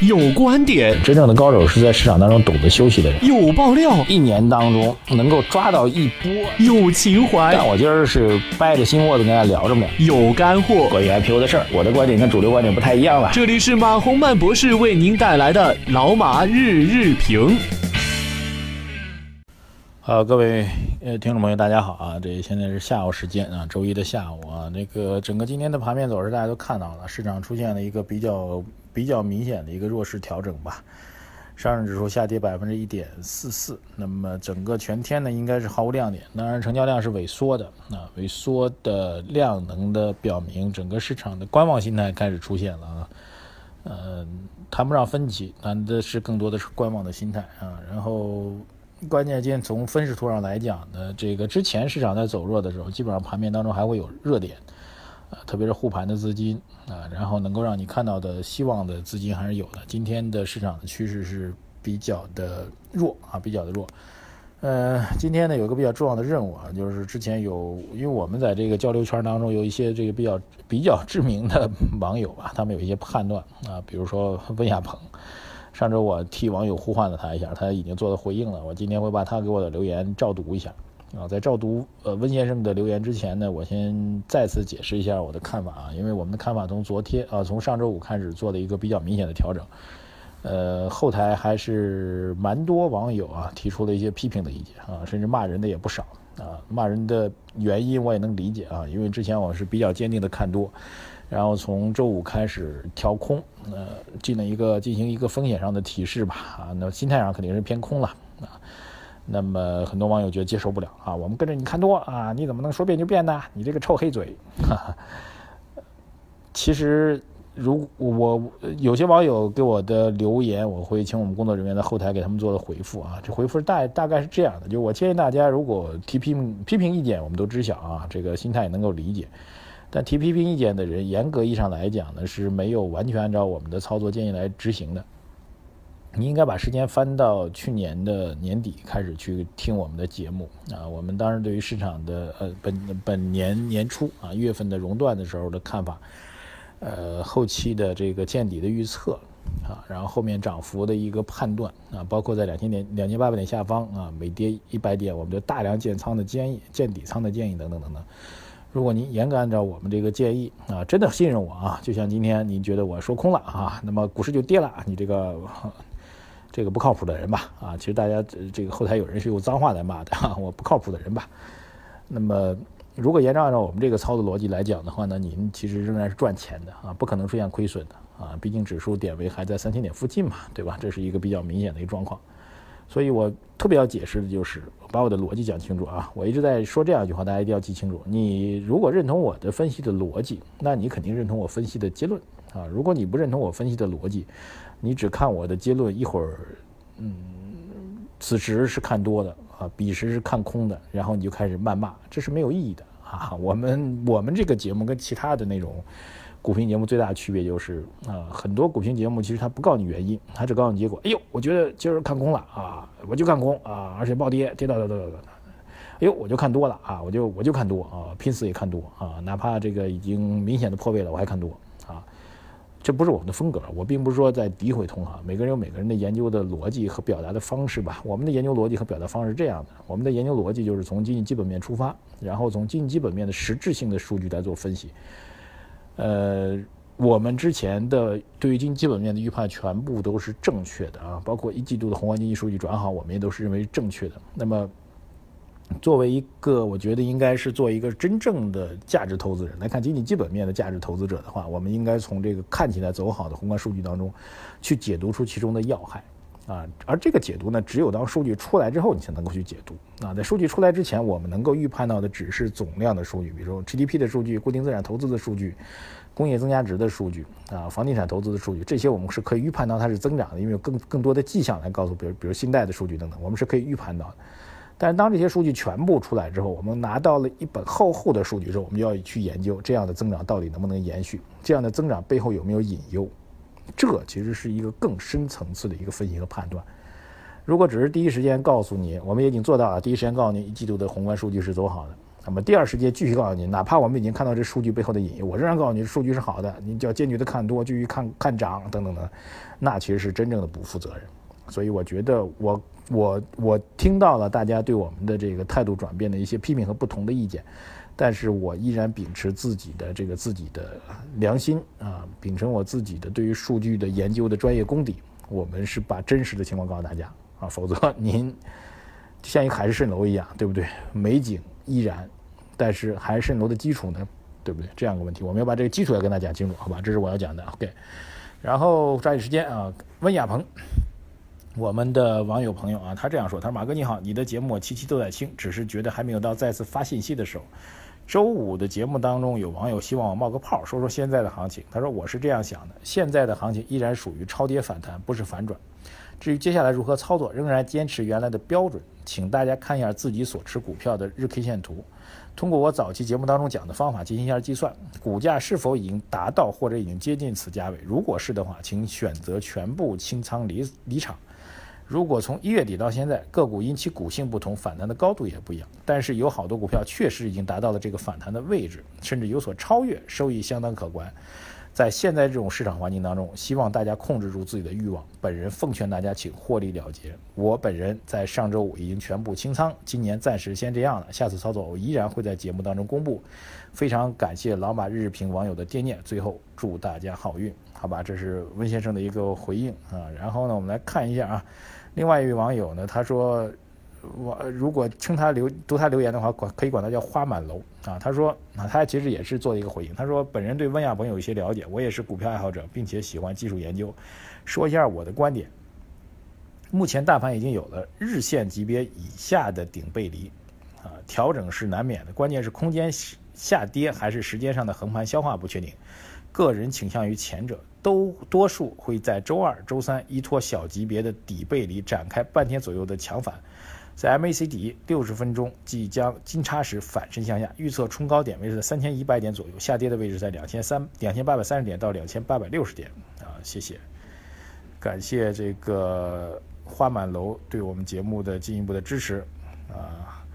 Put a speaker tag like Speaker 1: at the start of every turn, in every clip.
Speaker 1: 有观点，
Speaker 2: 真正的高手是在市场当中懂得休息的人。
Speaker 1: 有爆料，
Speaker 2: 一年当中能够抓到一波。
Speaker 1: 有情怀，
Speaker 2: 但我今儿是掰着心窝子跟大家聊着呢。
Speaker 1: 有干货，
Speaker 2: 关于 IPO 的事儿，我的观点跟主流观点不太一样了。
Speaker 1: 这里是马洪曼博士为您带来的老马日日评。
Speaker 2: 好，各位呃听众朋友，大家好啊！这现在是下午时间啊，周一的下午啊。那个整个今天的盘面走势，大家都看到了，市场出现了一个比较比较明显的一个弱势调整吧。上证指数下跌百分之一点四四，那么整个全天呢，应该是毫无亮点。当然，成交量是萎缩的啊，萎缩的量能的表明，整个市场的观望心态开始出现了啊。呃，谈不上分歧，谈的是更多的是观望的心态啊。然后。关键键从分时图上来讲呢，这个之前市场在走弱的时候，基本上盘面当中还会有热点，啊，特别是护盘的资金啊，然后能够让你看到的希望的资金还是有的。今天的市场的趋势是比较的弱啊，比较的弱。呃，今天呢有一个比较重要的任务啊，就是之前有，因为我们在这个交流圈当中有一些这个比较比较知名的 网友吧，他们有一些判断啊，比如说温亚鹏。上周我替网友呼唤了他一下，他已经做了回应了。我今天会把他给我的留言照读一下。啊，在照读呃温先生的留言之前呢，我先再次解释一下我的看法啊，因为我们的看法从昨天啊，从上周五开始做了一个比较明显的调整。呃，后台还是蛮多网友啊提出了一些批评的意见啊，甚至骂人的也不少啊。骂人的原因我也能理解啊，因为之前我是比较坚定的看多。然后从周五开始调空，呃，进了一个进行一个风险上的提示吧，啊，那心态上肯定是偏空了啊。那么很多网友觉得接受不了啊，我们跟着你看多啊，你怎么能说变就变呢？你这个臭黑嘴！哈哈。其实，如我有些网友给我的留言，我会请我们工作人员在后台给他们做的回复啊。这回复大大概是这样的，就我建议大家，如果提批批评意见，我们都知晓啊，这个心态也能够理解。但提批评意见的人，严格意义上来讲呢，是没有完全按照我们的操作建议来执行的。你应该把时间翻到去年的年底开始去听我们的节目啊。我们当时对于市场的呃本本年年初啊月份的熔断的时候的看法，呃后期的这个见底的预测啊，然后后面涨幅的一个判断啊，包括在两千点两千八百点下方啊每跌一百点，我们就大量建仓的建议、见底仓的建议等等等等。如果您严格按照我们这个建议啊，真的信任我啊，就像今天您觉得我说空了啊，那么股市就跌了，你这个这个不靠谱的人吧啊，其实大家这个后台有人是用脏话来骂的 啊，我不靠谱的人吧。那么如果严照按照我们这个操作逻辑来讲的话呢，您其实仍然是赚钱的啊，不可能出现亏损的啊，毕竟指数点位还在三千点附近嘛，对吧？这是一个比较明显的一个状况。所以我特别要解释的就是，把我的逻辑讲清楚啊！我一直在说这样一句话，大家一定要记清楚。你如果认同我的分析的逻辑，那你肯定认同我分析的结论啊！如果你不认同我分析的逻辑，你只看我的结论，一会儿，嗯，此时是看多的啊，彼时是看空的，然后你就开始谩骂，这是没有意义的啊！我们我们这个节目跟其他的那种。股评节目最大的区别就是啊，很多股评节目其实它不告诉你原因，它只告诉你结果。哎呦，我觉得今儿看空了啊，我就看空啊，而且暴跌，跌到到到到到，哎呦，我就看多了啊，我就我就看多啊，拼死也看多啊，哪怕这个已经明显的破位了，我还看多啊。这不是我们的风格，我并不是说在诋毁同行，每个人有每个人的研究的逻辑和表达的方式吧。我们的研究逻辑和表达方式是这样的，我们的研究逻辑就是从经济基本面出发，然后从经济基本面的实质性的数据来做分析。呃，我们之前的对于经济基本面的预判全部都是正确的啊，包括一季度的宏观经济数据转好，我们也都是认为正确的。那么，作为一个我觉得应该是做一个真正的价值投资人来看经济基本面的价值投资者的话，我们应该从这个看起来走好的宏观数据当中，去解读出其中的要害啊。而这个解读呢，只有当数据出来之后，你才能够去解读啊。在数据出来之前，我们能够预判到的只是总量的数据，比如说 GDP 的数据、固定资产投资的数据。工业增加值的数据啊，房地产投资的数据，这些我们是可以预判到它是增长的，因为有更更多的迹象来告诉，比如比如信贷的数据等等，我们是可以预判到的。但是当这些数据全部出来之后，我们拿到了一本厚厚的数据之后，我们就要去研究这样的增长到底能不能延续，这样的增长背后有没有隐忧，这其实是一个更深层次的一个分析和判断。如果只是第一时间告诉你，我们也已经做到了，第一时间告诉你一季度的宏观数据是走好的。那么第二时间继续告诉你，哪怕我们已经看到这数据背后的隐忧，我仍然告诉你数据是好的，你就要坚决的看多，继续看看涨等等的，那其实是真正的不负责任。所以我觉得我我我听到了大家对我们的这个态度转变的一些批评和不同的意见，但是我依然秉持自己的这个自己的良心啊，秉承我自己的对于数据的研究的专业功底，我们是把真实的情况告诉大家啊，否则您像一个海市蜃楼一样，对不对？美景依然。但是海市蜃楼的基础呢，对不对？这样一个问题，我们要把这个基础要跟大家讲清楚，好吧？这是我要讲的，OK。然后抓紧时间啊，温亚鹏，我们的网友朋友啊，他这样说：他说马哥你好，你的节目我期期都在听，只是觉得还没有到再次发信息的时候。周五的节目当中，有网友希望我冒个泡，说说现在的行情。他说我是这样想的，现在的行情依然属于超跌反弹，不是反转。至于接下来如何操作，仍然坚持原来的标准，请大家看一下自己所持股票的日 K 线图。通过我早期节目当中讲的方法进行一下计算，股价是否已经达到或者已经接近此价位？如果是的话，请选择全部清仓离离场。如果从一月底到现在，个股因其股性不同，反弹的高度也不一样，但是有好多股票确实已经达到了这个反弹的位置，甚至有所超越，收益相当可观。在现在这种市场环境当中，希望大家控制住自己的欲望。本人奉劝大家，请获利了结。我本人在上周五已经全部清仓，今年暂时先这样了。下次操作我依然会在节目当中公布。非常感谢老马日日评网友的惦念，最后祝大家好运，好吧？这是温先生的一个回应啊。然后呢，我们来看一下啊，另外一位网友呢，他说。我如果称他留读他留言的话，管可以管他叫花满楼啊。他说啊，他其实也是做了一个回应。他说，本人对温亚鹏有一些了解，我也是股票爱好者，并且喜欢技术研究。说一下我的观点。目前大盘已经有了日线级别以下的顶背离，啊，调整是难免的。关键是空间下跌还是时间上的横盘消化不确定。个人倾向于前者，都多数会在周二、周三依托小级别的底背离展开半天左右的强反。在 MACD 六十分钟即将金叉时反身向下，预测冲高点位是在三千一百点左右，下跌的位置在两千三两千八百三十点到两千八百六十点啊，谢谢，感谢这个花满楼对我们节目的进一步的支持啊。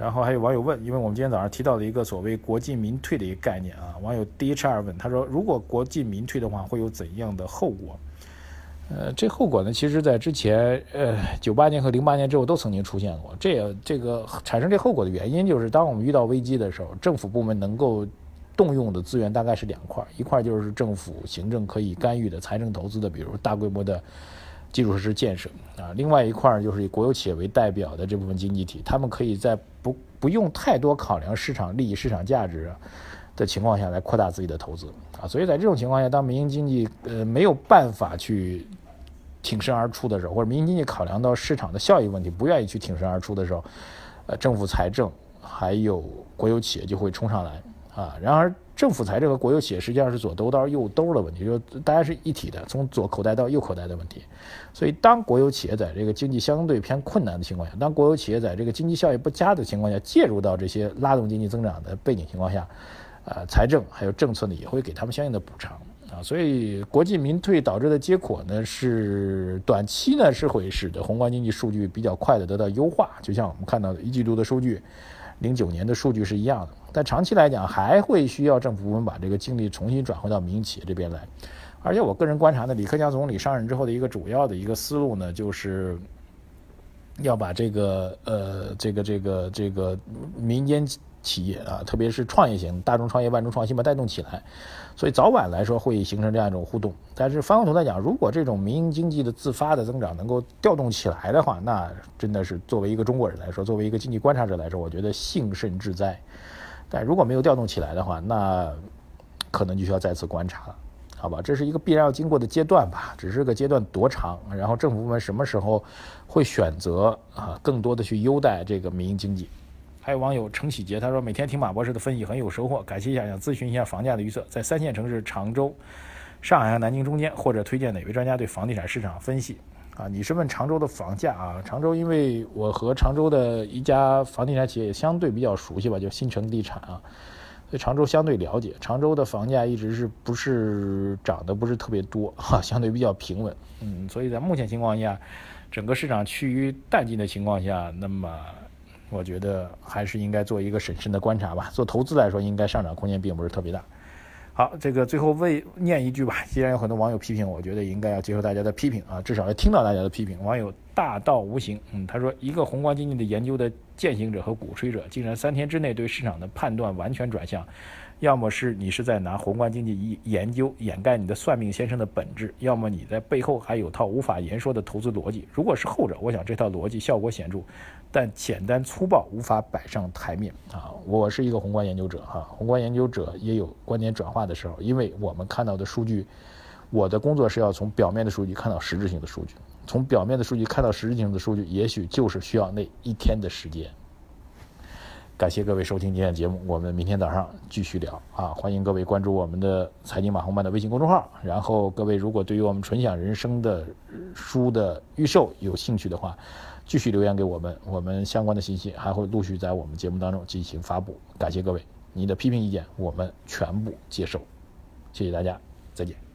Speaker 2: 然后还有网友问，因为我们今天早上提到了一个所谓国进民退的一个概念啊，网友 DHR 问他说，如果国进民退的话，会有怎样的后果？呃，这后果呢，其实，在之前，呃，九八年和零八年之后都曾经出现过。这也这个产生这后果的原因，就是当我们遇到危机的时候，政府部门能够动用的资源大概是两块，一块就是政府行政可以干预的财政投资的，比如大规模的基础设施建设啊；另外一块就是以国有企业为代表的这部分经济体，他们可以在不不用太多考量市场利益、市场价值。的情况下来扩大自己的投资啊，所以在这种情况下，当民营经济呃没有办法去挺身而出的时候，或者民营经济考量到市场的效益问题，不愿意去挺身而出的时候，呃，政府财政还有国有企业就会冲上来啊。然而，政府财政和国有企业实际上是左兜到右兜的问题，就大家是一体的，从左口袋到右口袋的问题。所以，当国有企业在这个经济相对偏困难的情况下，当国有企业在这个经济效益不佳的情况下介入到这些拉动经济增长的背景情况下。呃，财政还有政策呢，也会给他们相应的补偿啊，所以国进民退导致的结果呢，是短期呢是会使得宏观经济数据比较快的得到优化，就像我们看到的一季度的数据，零九年的数据是一样的。但长期来讲，还会需要政府部门把这个精力重新转回到民营企业这边来。而且我个人观察呢，李克强总理上任之后的一个主要的一个思路呢，就是要把这个呃这个这个这个民间。企业啊，特别是创业型、大众创业、万众创新，把带动起来，所以早晚来说会形成这样一种互动。但是反过头来讲，如果这种民营经济的自发的增长能够调动起来的话，那真的是作为一个中国人来说，作为一个经济观察者来说，我觉得幸甚至哉。但如果没有调动起来的话，那可能就需要再次观察了，好吧？这是一个必然要经过的阶段吧，只是个阶段多长，然后政府部门什么时候会选择啊，更多的去优待这个民营经济？还有网友程喜杰，他说每天听马博士的分析很有收获，感谢一下，想咨询一下房价的预测，在三线城市常州、上海和南京中间，或者推荐哪位专家对房地产市场分析？啊，你是问常州的房价啊？常州，因为我和常州的一家房地产企业也相对比较熟悉吧，就新城地产啊，对常州相对了解。常州的房价一直是不是涨得不是特别多哈，相对比较平稳。嗯，所以在目前情况下，整个市场趋于淡季的情况下，那么。我觉得还是应该做一个审慎的观察吧。做投资来说，应该上涨空间并不是特别大。好，这个最后为念一句吧。既然有很多网友批评，我觉得应该要接受大家的批评啊，至少要听到大家的批评。网友大道无形，嗯，他说一个宏观经济的研究的践行者和鼓吹者，竟然三天之内对市场的判断完全转向。要么是你是在拿宏观经济研究掩盖你的算命先生的本质，要么你在背后还有套无法言说的投资逻辑。如果是后者，我想这套逻辑效果显著，但简单粗暴，无法摆上台面啊！我是一个宏观研究者哈，宏观研究者也有观点转化的时候，因为我们看到的数据，我的工作是要从表面的数据看到实质性的数据，从表面的数据看到实质性的数据，也许就是需要那一天的时间。感谢各位收听今天的节目，我们明天早上继续聊啊！欢迎各位关注我们的财经马红漫的微信公众号。然后各位如果对于我们纯享人生的书的预售有兴趣的话，继续留言给我们，我们相关的信息还会陆续在我们节目当中进行发布。感谢各位，您的批评意见我们全部接受，谢谢大家，再见。